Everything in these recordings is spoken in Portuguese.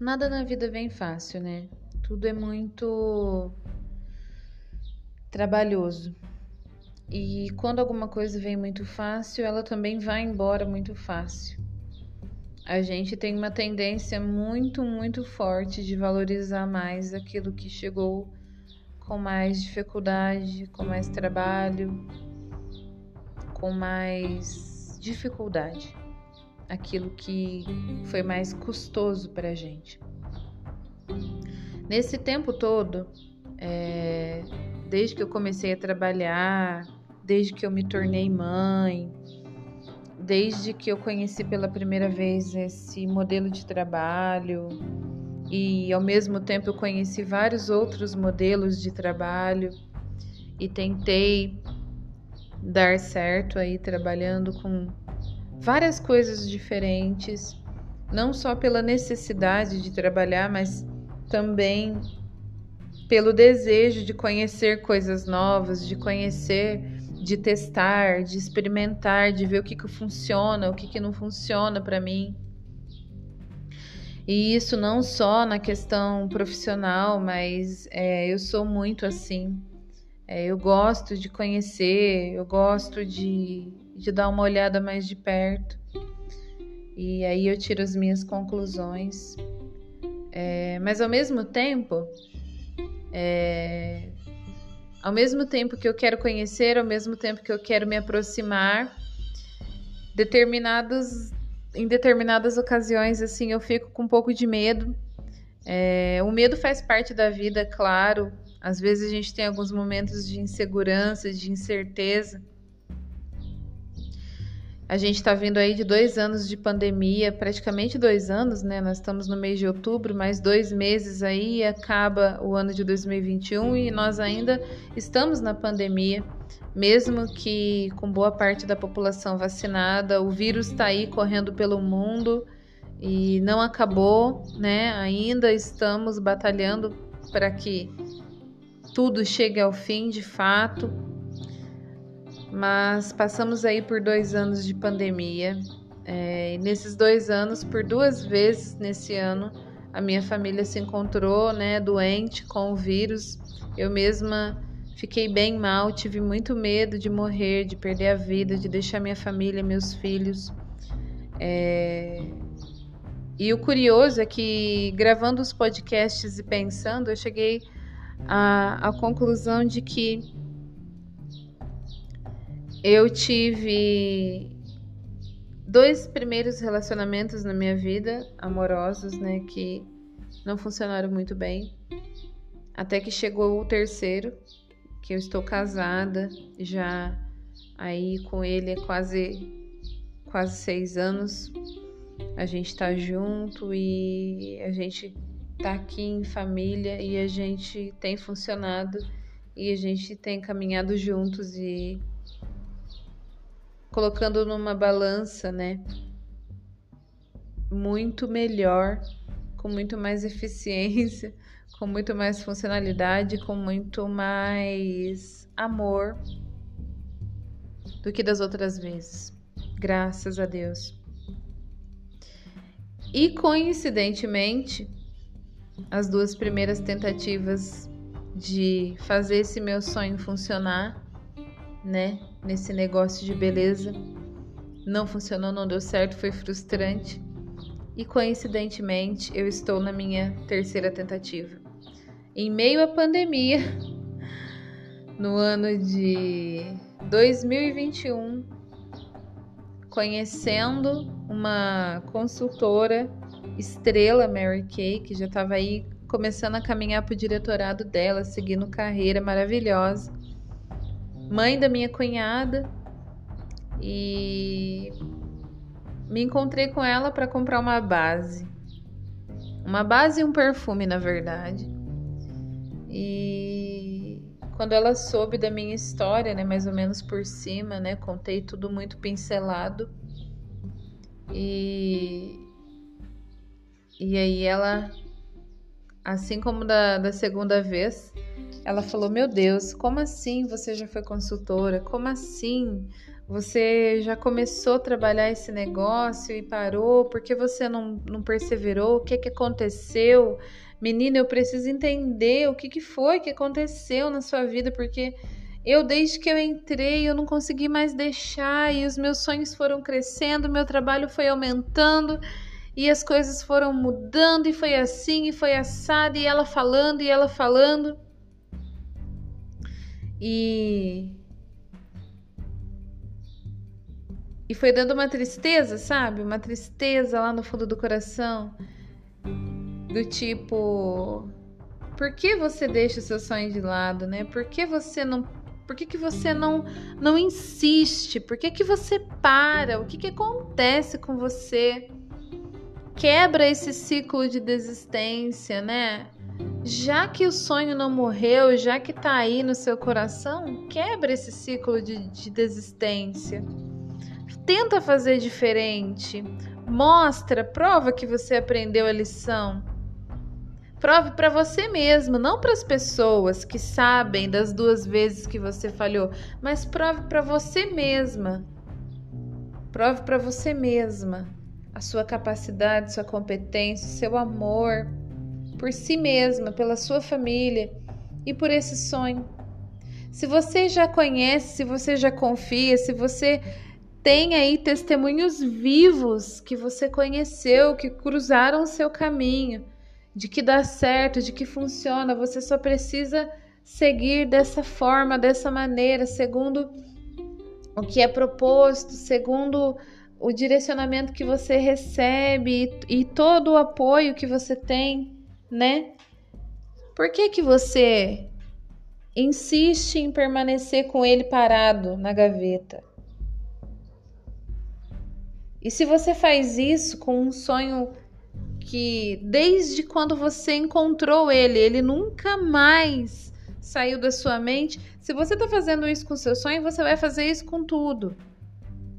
Nada na vida vem fácil, né? Tudo é muito trabalhoso. E quando alguma coisa vem muito fácil, ela também vai embora muito fácil. A gente tem uma tendência muito, muito forte de valorizar mais aquilo que chegou com mais dificuldade, com mais trabalho, com mais dificuldade aquilo que foi mais custoso para a gente. Nesse tempo todo, é, desde que eu comecei a trabalhar, desde que eu me tornei mãe, desde que eu conheci pela primeira vez esse modelo de trabalho e ao mesmo tempo eu conheci vários outros modelos de trabalho e tentei dar certo aí trabalhando com várias coisas diferentes, não só pela necessidade de trabalhar, mas também pelo desejo de conhecer coisas novas, de conhecer, de testar, de experimentar, de ver o que, que funciona, o que, que não funciona para mim. E isso não só na questão profissional, mas é, eu sou muito assim. É, eu gosto de conhecer, eu gosto de, de dar uma olhada mais de perto. E aí eu tiro as minhas conclusões. É, mas ao mesmo tempo, é, ao mesmo tempo que eu quero conhecer, ao mesmo tempo que eu quero me aproximar, determinados, em determinadas ocasiões, assim, eu fico com um pouco de medo. É, o medo faz parte da vida, claro. Às vezes a gente tem alguns momentos de insegurança, de incerteza. A gente está vindo aí de dois anos de pandemia, praticamente dois anos, né? Nós estamos no mês de outubro, mais dois meses aí acaba o ano de 2021 e nós ainda estamos na pandemia, mesmo que com boa parte da população vacinada, o vírus está aí correndo pelo mundo e não acabou, né? Ainda estamos batalhando para que tudo chegue ao fim de fato mas passamos aí por dois anos de pandemia. É, e nesses dois anos, por duas vezes nesse ano, a minha família se encontrou né, doente com o vírus. Eu mesma fiquei bem mal, tive muito medo de morrer, de perder a vida, de deixar minha família, meus filhos. É... E o curioso é que, gravando os podcasts e pensando, eu cheguei à, à conclusão de que eu tive dois primeiros relacionamentos na minha vida, amorosos, né, que não funcionaram muito bem. Até que chegou o terceiro, que eu estou casada, já aí com ele é quase quase seis anos. A gente tá junto e a gente tá aqui em família e a gente tem funcionado e a gente tem caminhado juntos e colocando numa balança, né? Muito melhor, com muito mais eficiência, com muito mais funcionalidade, com muito mais amor do que das outras vezes. Graças a Deus. E coincidentemente, as duas primeiras tentativas de fazer esse meu sonho funcionar, né? nesse negócio de beleza. Não funcionou, não deu certo, foi frustrante. E coincidentemente, eu estou na minha terceira tentativa. Em meio à pandemia, no ano de 2021, conhecendo uma consultora estrela, Mary Kay, que já estava aí começando a caminhar para o diretorado dela, seguindo carreira maravilhosa mãe da minha cunhada e me encontrei com ela para comprar uma base. Uma base e um perfume, na verdade. E quando ela soube da minha história, né, mais ou menos por cima, né, contei tudo muito pincelado. E e aí ela assim como da, da segunda vez, ela falou: Meu Deus, como assim você já foi consultora? Como assim Você já começou a trabalhar esse negócio e parou? Por que você não, não perseverou? O que, que aconteceu? Menina, eu preciso entender o que, que foi que aconteceu na sua vida, porque eu, desde que eu entrei, eu não consegui mais deixar e os meus sonhos foram crescendo, meu trabalho foi aumentando e as coisas foram mudando e foi assim e foi assado e ela falando e ela falando. E e foi dando uma tristeza, sabe? Uma tristeza lá no fundo do coração. Do tipo, por que você deixa o seu sonho de lado, né? Por que você não por que, que você não não insiste? Por que, que você para? O que, que acontece com você? Quebra esse ciclo de desistência, né? Já que o sonho não morreu, já que tá aí no seu coração, quebra esse ciclo de, de desistência. Tenta fazer diferente. Mostra, prova que você aprendeu a lição. Prove para você mesmo, não para as pessoas que sabem das duas vezes que você falhou, mas prove para você mesma. Prove para você mesma a sua capacidade, sua competência, seu amor por si mesma, pela sua família e por esse sonho. Se você já conhece, se você já confia, se você tem aí testemunhos vivos que você conheceu, que cruzaram o seu caminho, de que dá certo, de que funciona, você só precisa seguir dessa forma, dessa maneira, segundo o que é proposto, segundo o direcionamento que você recebe e, e todo o apoio que você tem, né? Por que que você insiste em permanecer com ele parado na gaveta? E se você faz isso com um sonho que desde quando você encontrou ele, ele nunca mais saiu da sua mente, se você está fazendo isso com seu sonho, você vai fazer isso com tudo.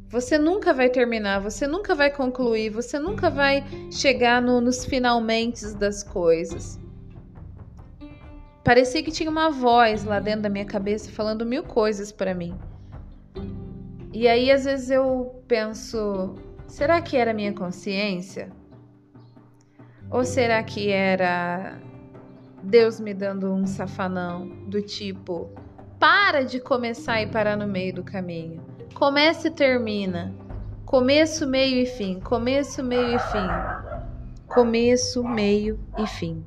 Você nunca vai terminar, você nunca vai concluir, você nunca vai chegar no, nos finalmente das coisas. Parecia que tinha uma voz lá dentro da minha cabeça falando mil coisas para mim. E aí às vezes eu penso, será que era minha consciência? Ou será que era Deus me dando um safanão do tipo, para de começar e parar no meio do caminho? Começa e termina. Começo, meio e fim. Começo, meio e fim. Começo, meio e fim.